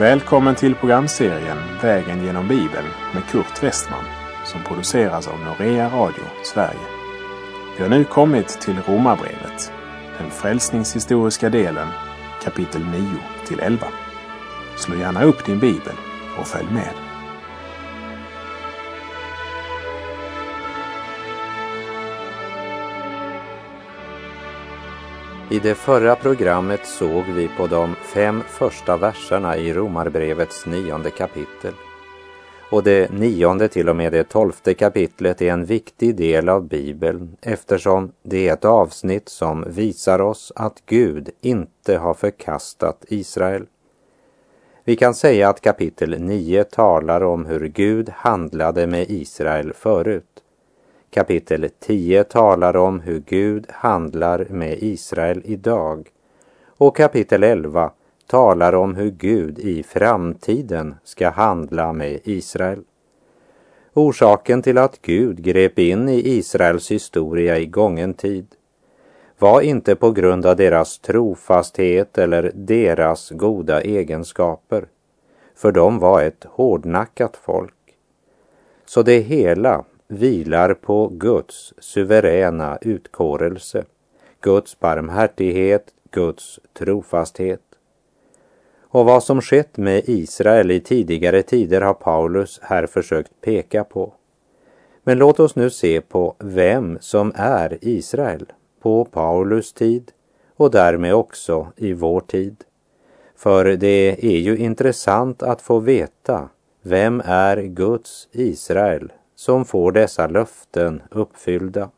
Välkommen till programserien Vägen genom Bibeln med Kurt Westman som produceras av Norea Radio Sverige. Vi har nu kommit till Romarbrevet, den frälsningshistoriska delen, kapitel 9 till 11. Slå gärna upp din bibel och följ med. I det förra programmet såg vi på de fem första verserna i Romarbrevets nionde kapitel. Och det nionde till och med det tolfte kapitlet är en viktig del av Bibeln eftersom det är ett avsnitt som visar oss att Gud inte har förkastat Israel. Vi kan säga att kapitel 9 talar om hur Gud handlade med Israel förut. Kapitel 10 talar om hur Gud handlar med Israel idag. Och kapitel 11 talar om hur Gud i framtiden ska handla med Israel. Orsaken till att Gud grep in i Israels historia i gången tid var inte på grund av deras trofasthet eller deras goda egenskaper, för de var ett hårdnackat folk. Så det hela vilar på Guds suveräna utkårelse, Guds barmhärtighet, Guds trofasthet. Och vad som skett med Israel i tidigare tider har Paulus här försökt peka på. Men låt oss nu se på vem som är Israel på Paulus tid och därmed också i vår tid. För det är ju intressant att få veta vem är Guds Israel som får dessa löften uppfyllda.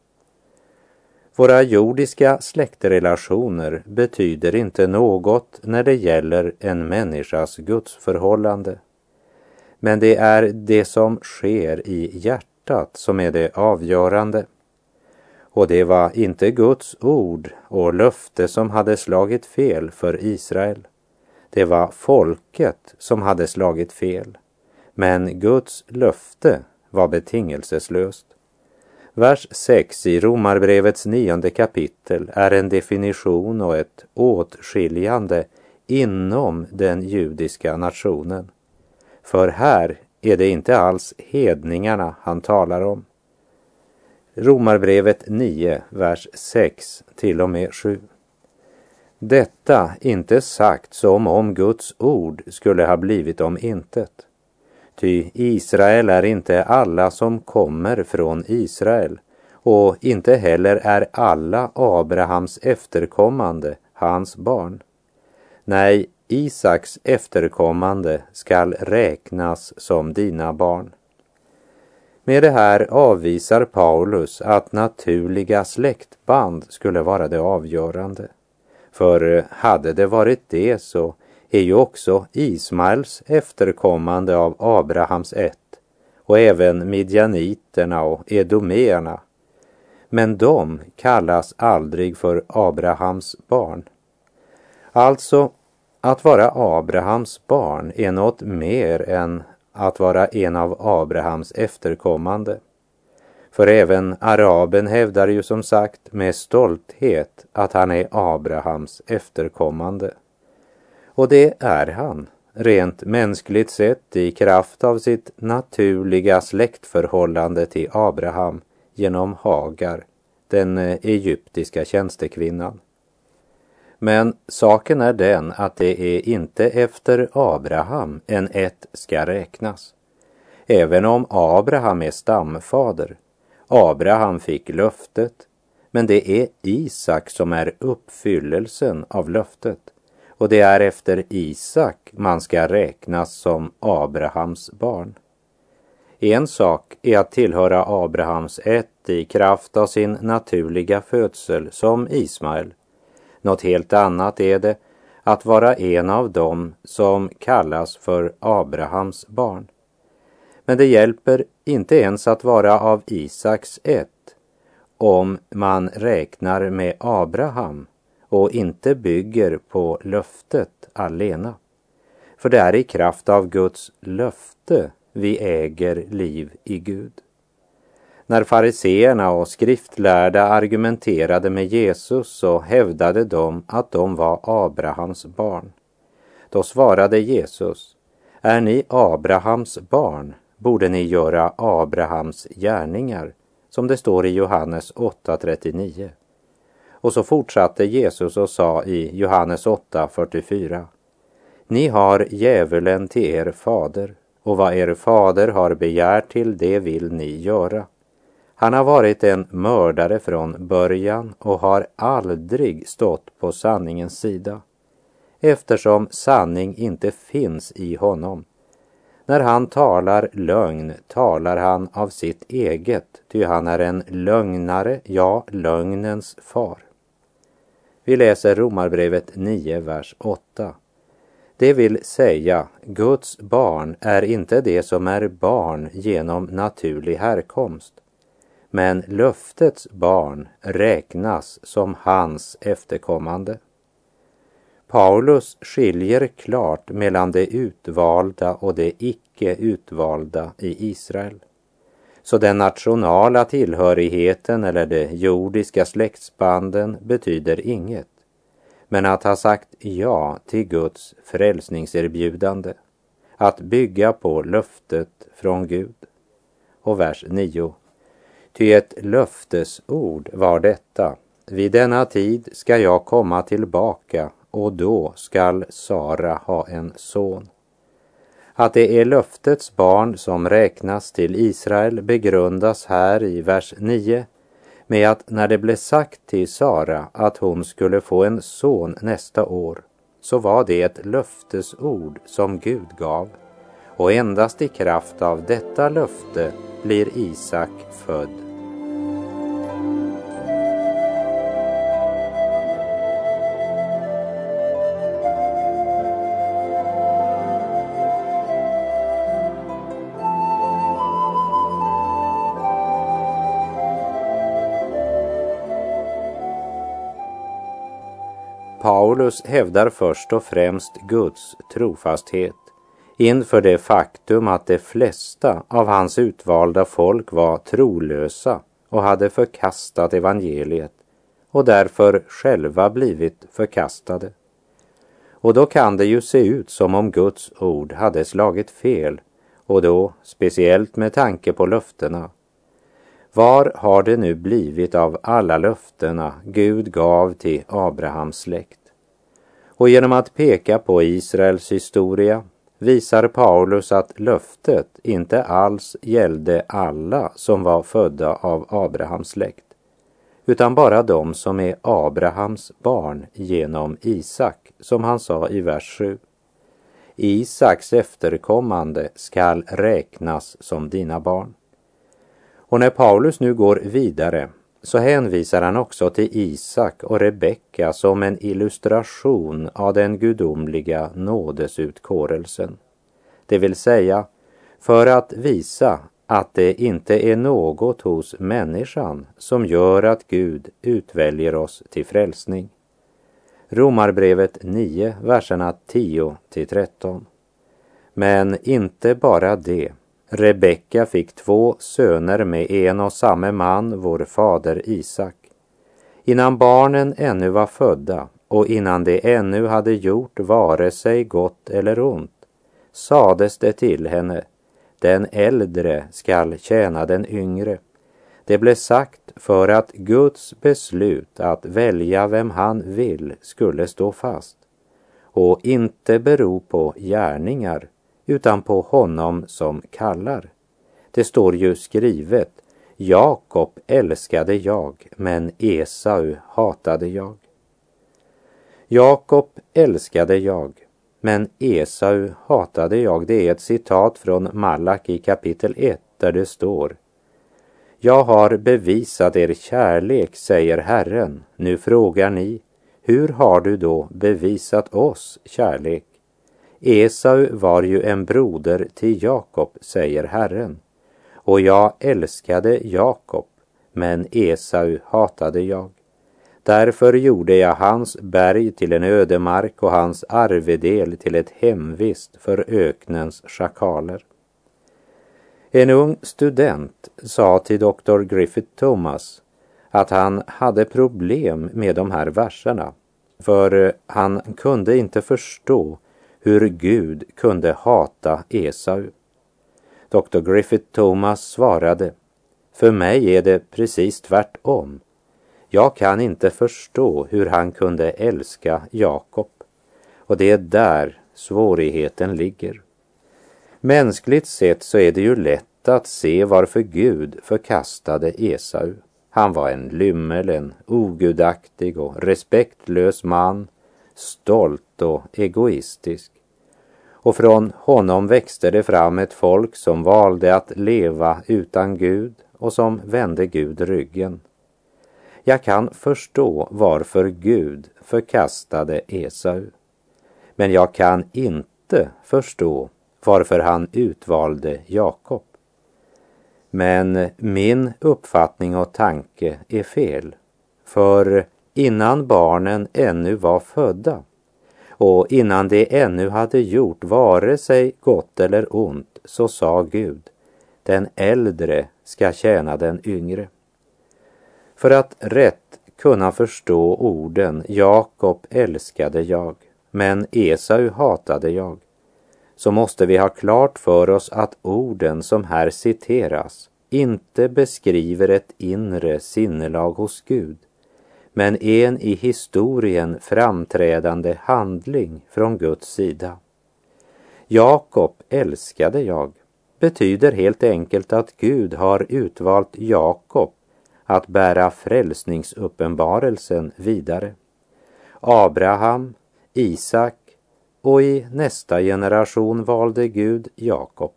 Våra jordiska släktrelationer betyder inte något när det gäller en människas gudsförhållande. Men det är det som sker i hjärtat som är det avgörande. Och det var inte Guds ord och löfte som hade slagit fel för Israel. Det var folket som hade slagit fel. Men Guds löfte var betingelseslöst. Vers 6 i Romarbrevets nionde kapitel är en definition och ett åtskiljande inom den judiska nationen. För här är det inte alls hedningarna han talar om. Romarbrevet 9, vers 6 till och med 7. Detta inte sagt som om Guds ord skulle ha blivit om intet. Ty Israel är inte alla som kommer från Israel och inte heller är alla Abrahams efterkommande hans barn. Nej, Isaks efterkommande skall räknas som dina barn. Med det här avvisar Paulus att naturliga släktband skulle vara det avgörande. För hade det varit det så är ju också Ismaels efterkommande av Abrahams ett och även midjaniterna och edomeerna. Men de kallas aldrig för Abrahams barn. Alltså, att vara Abrahams barn är något mer än att vara en av Abrahams efterkommande. För även araben hävdar ju som sagt med stolthet att han är Abrahams efterkommande. Och det är han, rent mänskligt sett i kraft av sitt naturliga släktförhållande till Abraham genom Hagar, den eh, egyptiska tjänstekvinnan. Men saken är den att det är inte efter Abraham en ett ska räknas. Även om Abraham är stamfader. Abraham fick löftet, men det är Isak som är uppfyllelsen av löftet och det är efter Isak man ska räknas som Abrahams barn. En sak är att tillhöra Abrahams ett i kraft av sin naturliga födsel som Ismael. Något helt annat är det att vara en av dem som kallas för Abrahams barn. Men det hjälper inte ens att vara av Isaks ett om man räknar med Abraham och inte bygger på löftet alena. För det är i kraft av Guds löfte vi äger liv i Gud. När fariseerna och skriftlärda argumenterade med Jesus så hävdade de att de var Abrahams barn. Då svarade Jesus, är ni Abrahams barn borde ni göra Abrahams gärningar, som det står i Johannes 8.39. Och så fortsatte Jesus och sa i Johannes 8.44. Ni har djävulen till er fader och vad er fader har begärt till det vill ni göra. Han har varit en mördare från början och har aldrig stått på sanningens sida eftersom sanning inte finns i honom. När han talar lögn talar han av sitt eget, ty han är en lögnare, ja, lögnens far. Vi läser Romarbrevet 9, vers 8. Det vill säga, Guds barn är inte det som är barn genom naturlig härkomst, men löftets barn räknas som hans efterkommande. Paulus skiljer klart mellan det utvalda och det icke utvalda i Israel. Så den nationala tillhörigheten eller de jordiska släktsbanden betyder inget. Men att ha sagt ja till Guds frälsningserbjudande, att bygga på löftet från Gud. Och vers 9. Ty ett löftesord var detta. Vid denna tid ska jag komma tillbaka och då skall Sara ha en son. Att det är löftets barn som räknas till Israel begrundas här i vers 9 med att när det blev sagt till Sara att hon skulle få en son nästa år så var det ett löftesord som Gud gav och endast i kraft av detta löfte blir Isak född. Paulus hävdar först och främst Guds trofasthet inför det faktum att de flesta av hans utvalda folk var trolösa och hade förkastat evangeliet och därför själva blivit förkastade. Och då kan det ju se ut som om Guds ord hade slagit fel och då speciellt med tanke på löftena var har det nu blivit av alla löftena Gud gav till Abrahams släkt? Och genom att peka på Israels historia visar Paulus att löftet inte alls gällde alla som var födda av Abrahams släkt, utan bara de som är Abrahams barn genom Isak, som han sa i vers 7. Isaks efterkommande skall räknas som dina barn. Och när Paulus nu går vidare så hänvisar han också till Isak och Rebecka som en illustration av den gudomliga nådesutkårelsen. Det vill säga för att visa att det inte är något hos människan som gör att Gud utväljer oss till frälsning. Romarbrevet 9, verserna 10 till 13. Men inte bara det. Rebecka fick två söner med en och samme man, vår fader Isak. Innan barnen ännu var födda och innan de ännu hade gjort vare sig gott eller ont sades det till henne, den äldre skall tjäna den yngre. Det blev sagt för att Guds beslut att välja vem han vill skulle stå fast och inte bero på gärningar utan på honom som kallar. Det står ju skrivet, Jakob älskade jag, men Esau hatade jag. Jakob älskade jag, men Esau hatade jag. Det är ett citat från Malak i kapitel 1 där det står Jag har bevisat er kärlek, säger Herren. Nu frågar ni, hur har du då bevisat oss kärlek? Esau var ju en broder till Jakob, säger Herren. Och jag älskade Jakob, men Esau hatade jag. Därför gjorde jag hans berg till en ödemark och hans arvedel till ett hemvist för öknens schakaler. En ung student sa till doktor Griffith Thomas att han hade problem med de här verserna, för han kunde inte förstå hur Gud kunde hata Esau. Dr. Griffith Thomas svarade, för mig är det precis tvärtom. Jag kan inte förstå hur han kunde älska Jakob. Och det är där svårigheten ligger. Mänskligt sett så är det ju lätt att se varför Gud förkastade Esau. Han var en lymmel, en ogudaktig och respektlös man, stolt och egoistisk. Och från honom växte det fram ett folk som valde att leva utan Gud och som vände Gud ryggen. Jag kan förstå varför Gud förkastade Esau. Men jag kan inte förstå varför han utvalde Jakob. Men min uppfattning och tanke är fel. För innan barnen ännu var födda och innan de ännu hade gjort vare sig gott eller ont så sa Gud, den äldre ska tjäna den yngre. För att rätt kunna förstå orden Jakob älskade jag, men Esau hatade jag, så måste vi ha klart för oss att orden som här citeras inte beskriver ett inre sinnelag hos Gud, men en i historien framträdande handling från Guds sida. Jakob älskade jag betyder helt enkelt att Gud har utvalt Jakob att bära frälsningsuppenbarelsen vidare. Abraham, Isak och i nästa generation valde Gud Jakob.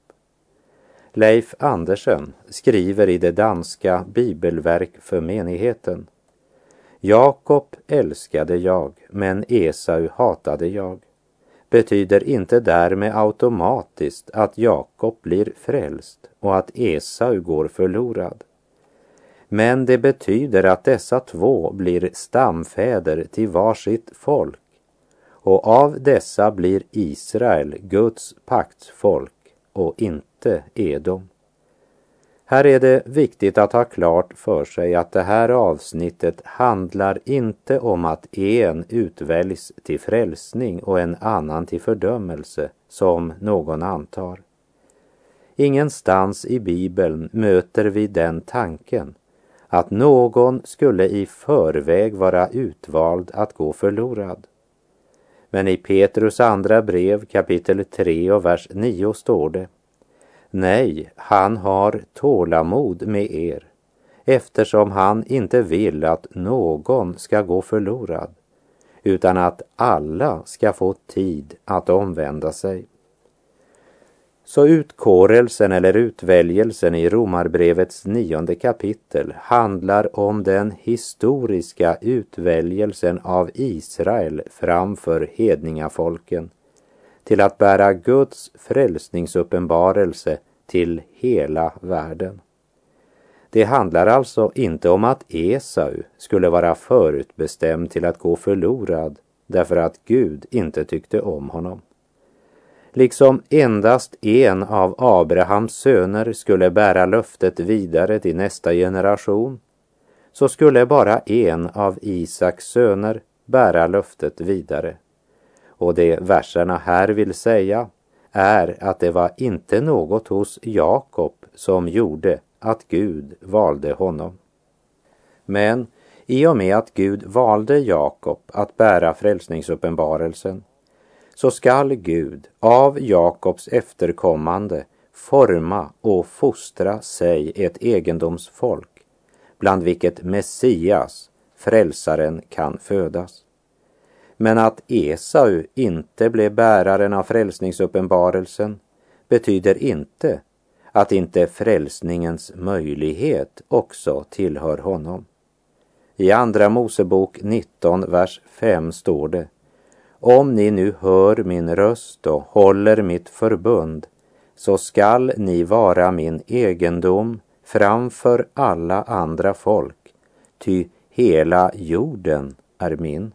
Leif Andersen skriver i det danska bibelverk för menigheten. Jakob älskade jag, men Esau hatade jag betyder inte därmed automatiskt att Jakob blir frälst och att Esau går förlorad. Men det betyder att dessa två blir stamfäder till varsitt folk och av dessa blir Israel Guds paktsfolk och inte Edom. Här är det viktigt att ha klart för sig att det här avsnittet handlar inte om att en utväljs till frälsning och en annan till fördömelse, som någon antar. Ingenstans i Bibeln möter vi den tanken att någon skulle i förväg vara utvald att gå förlorad. Men i Petrus andra brev kapitel 3 och vers 9 står det Nej, han har tålamod med er eftersom han inte vill att någon ska gå förlorad utan att alla ska få tid att omvända sig. Så utkårelsen eller utväljelsen i Romarbrevets nionde kapitel handlar om den historiska utväljelsen av Israel framför hedningafolken till att bära Guds frälsningsuppenbarelse till hela världen. Det handlar alltså inte om att Esau skulle vara förutbestämd till att gå förlorad därför att Gud inte tyckte om honom. Liksom endast en av Abrahams söner skulle bära löftet vidare till nästa generation, så skulle bara en av Isaks söner bära löftet vidare. Och det verserna här vill säga är att det var inte något hos Jakob som gjorde att Gud valde honom. Men i och med att Gud valde Jakob att bära frälsningsuppenbarelsen så skall Gud av Jakobs efterkommande forma och fostra sig ett egendomsfolk bland vilket Messias, frälsaren, kan födas. Men att Esau inte blev bäraren av frälsningsuppenbarelsen betyder inte att inte frälsningens möjlighet också tillhör honom. I Andra Mosebok 19, vers 5 står det Om ni nu hör min röst och håller mitt förbund så skall ni vara min egendom framför alla andra folk, ty hela jorden är min.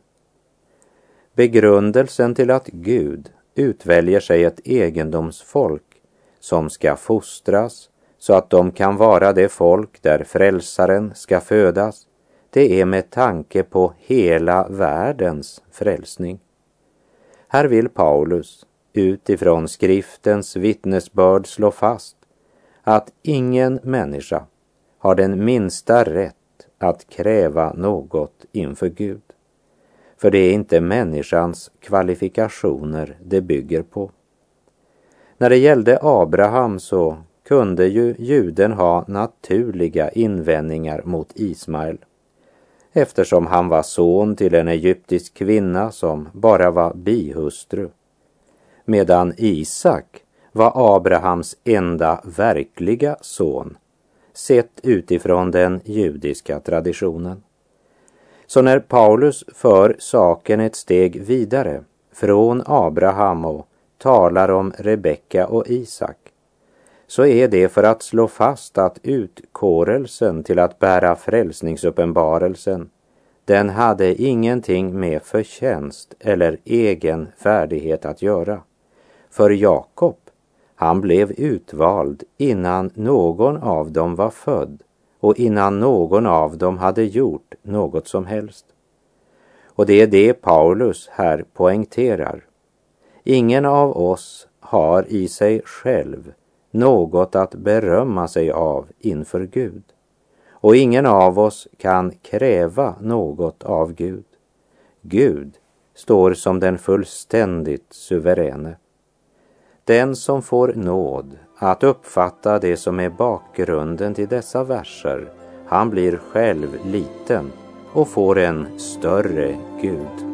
Begrundelsen till att Gud utväljer sig ett egendomsfolk som ska fostras så att de kan vara det folk där frälsaren ska födas, det är med tanke på hela världens frälsning. Här vill Paulus utifrån skriftens vittnesbörd slå fast att ingen människa har den minsta rätt att kräva något inför Gud. För det är inte människans kvalifikationer det bygger på. När det gällde Abraham så kunde ju juden ha naturliga invändningar mot Ismael eftersom han var son till en egyptisk kvinna som bara var bihustru. Medan Isak var Abrahams enda verkliga son sett utifrån den judiska traditionen. Så när Paulus för saken ett steg vidare från Abraham och talar om Rebecka och Isak så är det för att slå fast att utkårelsen till att bära frälsningsuppenbarelsen den hade ingenting med förtjänst eller egen färdighet att göra. För Jakob, han blev utvald innan någon av dem var född och innan någon av dem hade gjort något som helst. Och det är det Paulus här poängterar. Ingen av oss har i sig själv något att berömma sig av inför Gud. Och ingen av oss kan kräva något av Gud. Gud står som den fullständigt suveräne. Den som får nåd att uppfatta det som är bakgrunden till dessa verser, han blir själv liten och får en större Gud.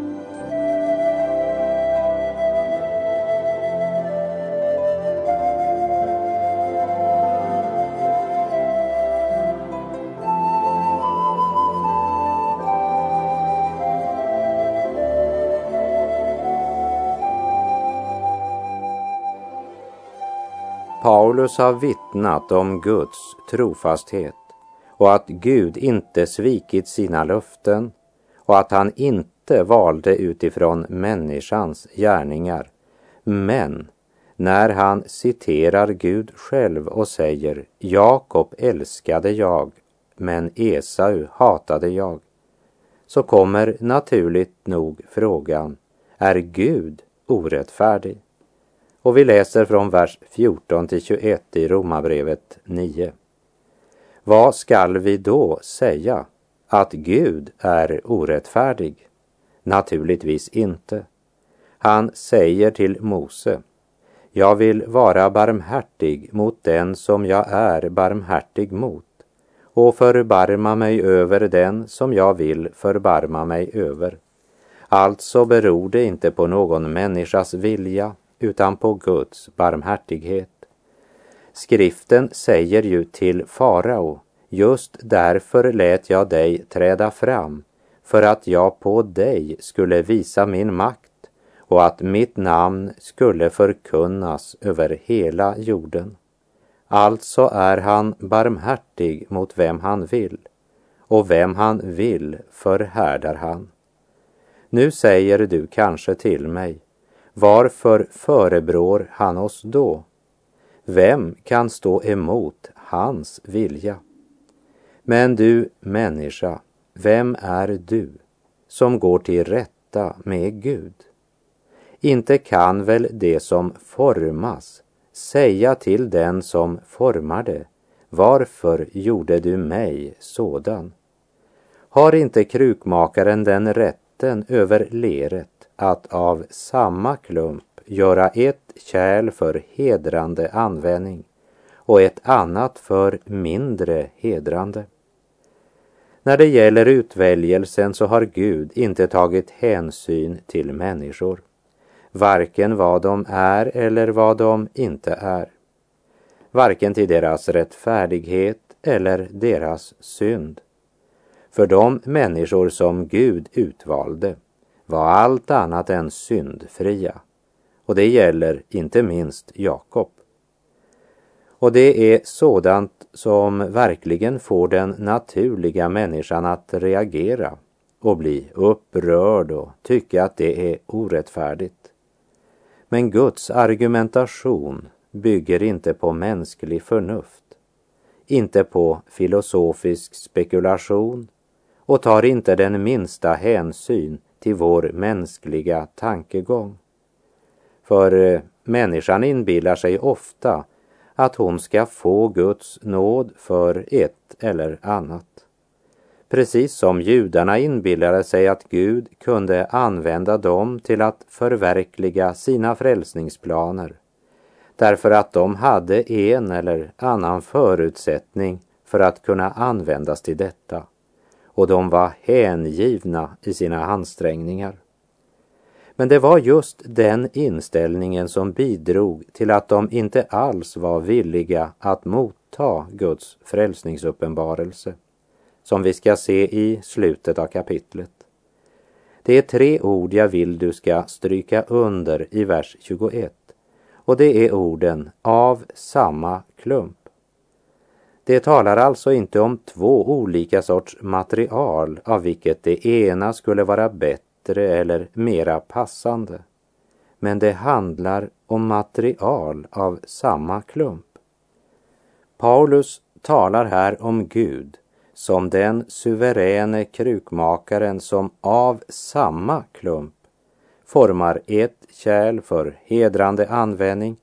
Paulus har vittnat om Guds trofasthet och att Gud inte svikit sina löften och att han inte valde utifrån människans gärningar. Men när han citerar Gud själv och säger Jakob älskade jag, men Esau hatade jag, så kommer naturligt nog frågan, är Gud orättfärdig? Och vi läser från vers 14 till 21 i Romarbrevet 9. Vad skall vi då säga? Att Gud är orättfärdig? Naturligtvis inte. Han säger till Mose, jag vill vara barmhärtig mot den som jag är barmhärtig mot och förbarma mig över den som jag vill förbarma mig över. Alltså beror det inte på någon människas vilja utan på Guds barmhärtighet. Skriften säger ju till farao, just därför lät jag dig träda fram, för att jag på dig skulle visa min makt och att mitt namn skulle förkunnas över hela jorden. Alltså är han barmhärtig mot vem han vill, och vem han vill förhärdar han. Nu säger du kanske till mig, varför förebrår han oss då? Vem kan stå emot hans vilja? Men du människa, vem är du som går till rätta med Gud? Inte kan väl det som formas säga till den som formar det, varför gjorde du mig sådan? Har inte krukmakaren den rätten över leret att av samma klump göra ett kärl för hedrande användning och ett annat för mindre hedrande. När det gäller utväljelsen så har Gud inte tagit hänsyn till människor, varken vad de är eller vad de inte är, varken till deras rättfärdighet eller deras synd. För de människor som Gud utvalde var allt annat än syndfria. Och det gäller inte minst Jakob. Och det är sådant som verkligen får den naturliga människan att reagera och bli upprörd och tycka att det är orättfärdigt. Men Guds argumentation bygger inte på mänsklig förnuft, inte på filosofisk spekulation och tar inte den minsta hänsyn till vår mänskliga tankegång. För eh, människan inbillar sig ofta att hon ska få Guds nåd för ett eller annat. Precis som judarna inbillade sig att Gud kunde använda dem till att förverkliga sina frälsningsplaner därför att de hade en eller annan förutsättning för att kunna användas till detta och de var hängivna i sina ansträngningar. Men det var just den inställningen som bidrog till att de inte alls var villiga att motta Guds frälsningsuppenbarelse, som vi ska se i slutet av kapitlet. Det är tre ord jag vill du ska stryka under i vers 21 och det är orden av samma klump. Det talar alltså inte om två olika sorts material av vilket det ena skulle vara bättre eller mera passande. Men det handlar om material av samma klump. Paulus talar här om Gud som den suveräne krukmakaren som av samma klump formar ett kärl för hedrande användning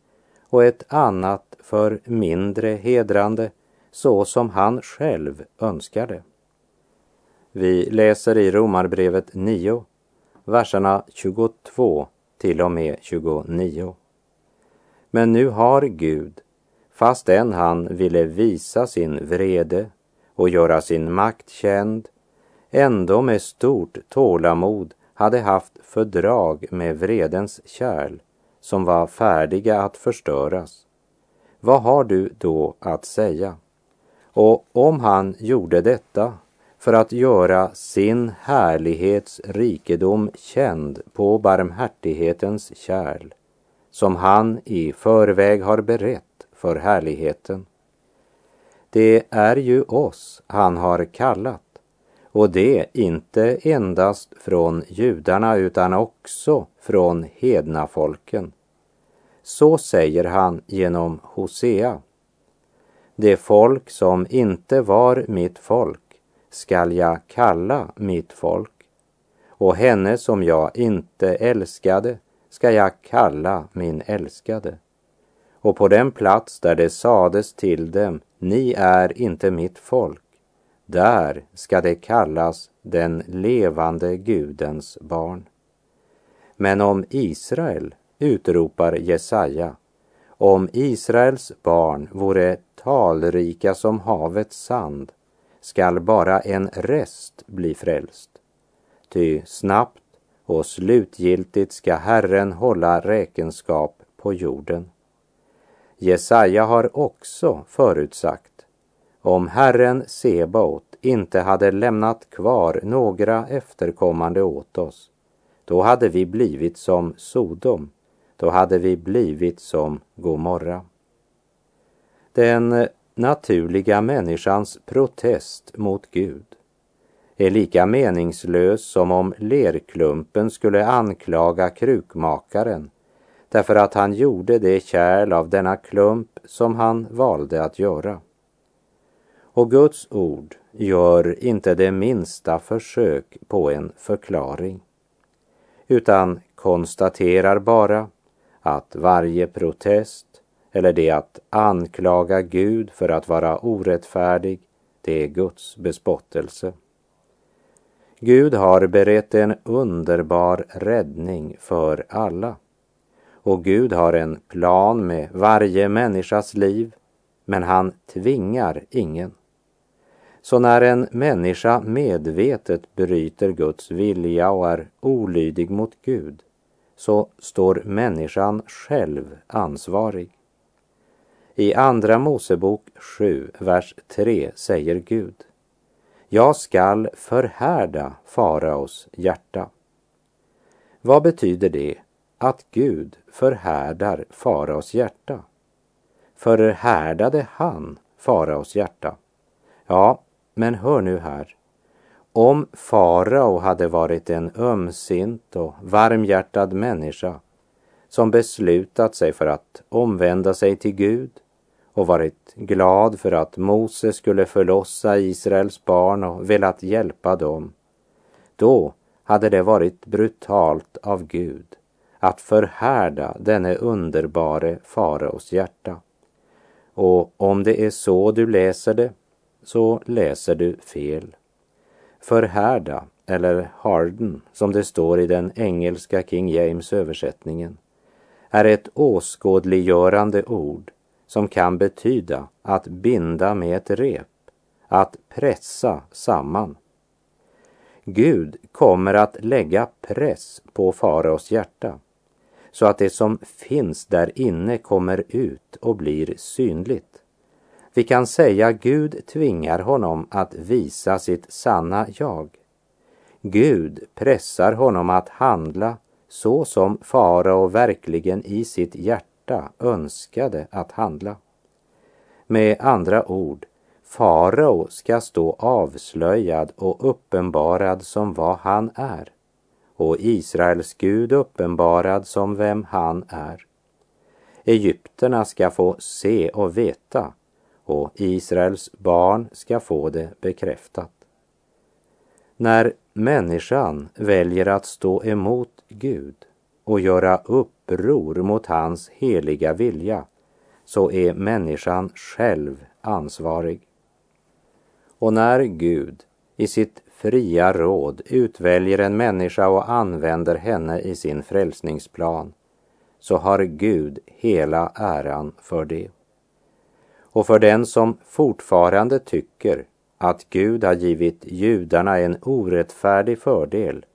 och ett annat för mindre hedrande så som han själv önskade. Vi läser i Romarbrevet 9, verserna 22 till och med 29. Men nu har Gud, fastän han ville visa sin vrede och göra sin makt känd, ändå med stort tålamod hade haft fördrag med vredens kärl som var färdiga att förstöras. Vad har du då att säga? Och om han gjorde detta för att göra sin härlighets rikedom känd på barmhärtighetens kärl, som han i förväg har berett för härligheten. Det är ju oss han har kallat, och det inte endast från judarna utan också från hedna folken. Så säger han genom Hosea det folk som inte var mitt folk skall jag kalla mitt folk och henne som jag inte älskade ska jag kalla min älskade. Och på den plats där det sades till dem, ni är inte mitt folk, där ska det kallas den levande Gudens barn. Men om Israel utropar Jesaja, om Israels barn vore talrika som havets sand skall bara en rest bli frälst. Ty snabbt och slutgiltigt ska Herren hålla räkenskap på jorden. Jesaja har också förutsagt om Herren Sebaot inte hade lämnat kvar några efterkommande åt oss, då hade vi blivit som Sodom, då hade vi blivit som Gomorra. Den naturliga människans protest mot Gud är lika meningslös som om lerklumpen skulle anklaga krukmakaren därför att han gjorde det kärl av denna klump som han valde att göra. Och Guds ord gör inte det minsta försök på en förklaring utan konstaterar bara att varje protest eller det att anklaga Gud för att vara orättfärdig, det är Guds bespottelse. Gud har berett en underbar räddning för alla. Och Gud har en plan med varje människas liv, men han tvingar ingen. Så när en människa medvetet bryter Guds vilja och är olydig mot Gud, så står människan själv ansvarig. I Andra Mosebok 7, vers 3 säger Gud Jag skall förhärda faraos hjärta. Vad betyder det att Gud förhärdar faraos hjärta? Förhärdade han faraos hjärta? Ja, men hör nu här. Om farao hade varit en ömsint och varmhjärtad människa som beslutat sig för att omvända sig till Gud och varit glad för att Mose skulle förlossa Israels barn och velat hjälpa dem, då hade det varit brutalt av Gud att förhärda denne underbare faraos hjärta. Och om det är så du läser det, så läser du fel. Förhärda, eller harden, som det står i den engelska King James översättningen, är ett åskådliggörande ord som kan betyda att binda med ett rep, att pressa samman. Gud kommer att lägga press på faraos hjärta så att det som finns där inne kommer ut och blir synligt. Vi kan säga Gud tvingar honom att visa sitt sanna jag. Gud pressar honom att handla så som farao verkligen i sitt hjärta hjärta önskade att handla. Med andra ord, farao ska stå avslöjad och uppenbarad som vad han är och Israels Gud uppenbarad som vem han är. Egypterna ska få se och veta och Israels barn ska få det bekräftat. När människan väljer att stå emot Gud och göra uppror mot hans heliga vilja så är människan själv ansvarig. Och när Gud i sitt fria råd utväljer en människa och använder henne i sin frälsningsplan så har Gud hela äran för det. Och för den som fortfarande tycker att Gud har givit judarna en orättfärdig fördel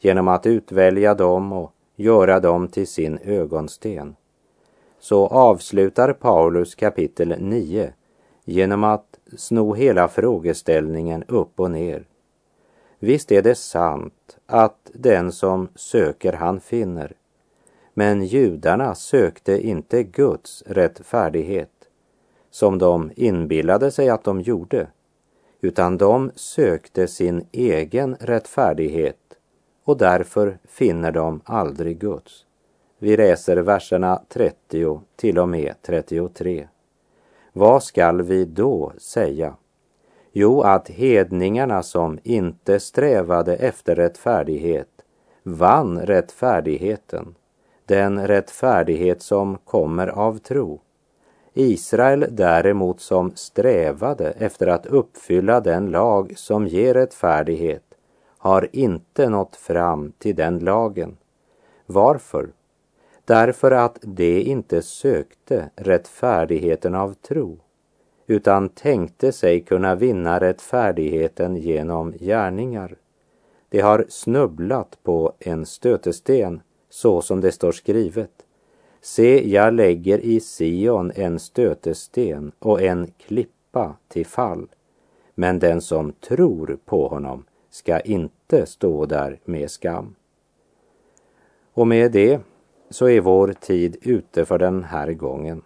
genom att utvälja dem och göra dem till sin ögonsten, så avslutar Paulus kapitel 9 genom att sno hela frågeställningen upp och ner. Visst är det sant att den som söker han finner, men judarna sökte inte Guds rättfärdighet som de inbillade sig att de gjorde, utan de sökte sin egen rättfärdighet och därför finner de aldrig Guds. Vi läser verserna 30 till och med 33. Vad skall vi då säga? Jo, att hedningarna som inte strävade efter rättfärdighet vann rättfärdigheten, den rättfärdighet som kommer av tro. Israel däremot som strävade efter att uppfylla den lag som ger rättfärdighet har inte nått fram till den lagen. Varför? Därför att de inte sökte rättfärdigheten av tro utan tänkte sig kunna vinna rättfärdigheten genom gärningar. De har snubblat på en stötesten, så som det står skrivet. Se, jag lägger i Sion en stötesten och en klippa till fall. Men den som tror på honom ska inte stå där med skam. Och med det så är vår tid ute för den här gången.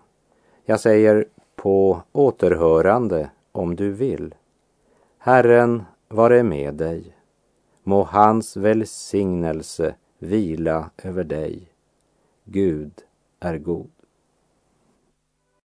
Jag säger på återhörande om du vill. Herren vare med dig. Må hans välsignelse vila över dig. Gud är god.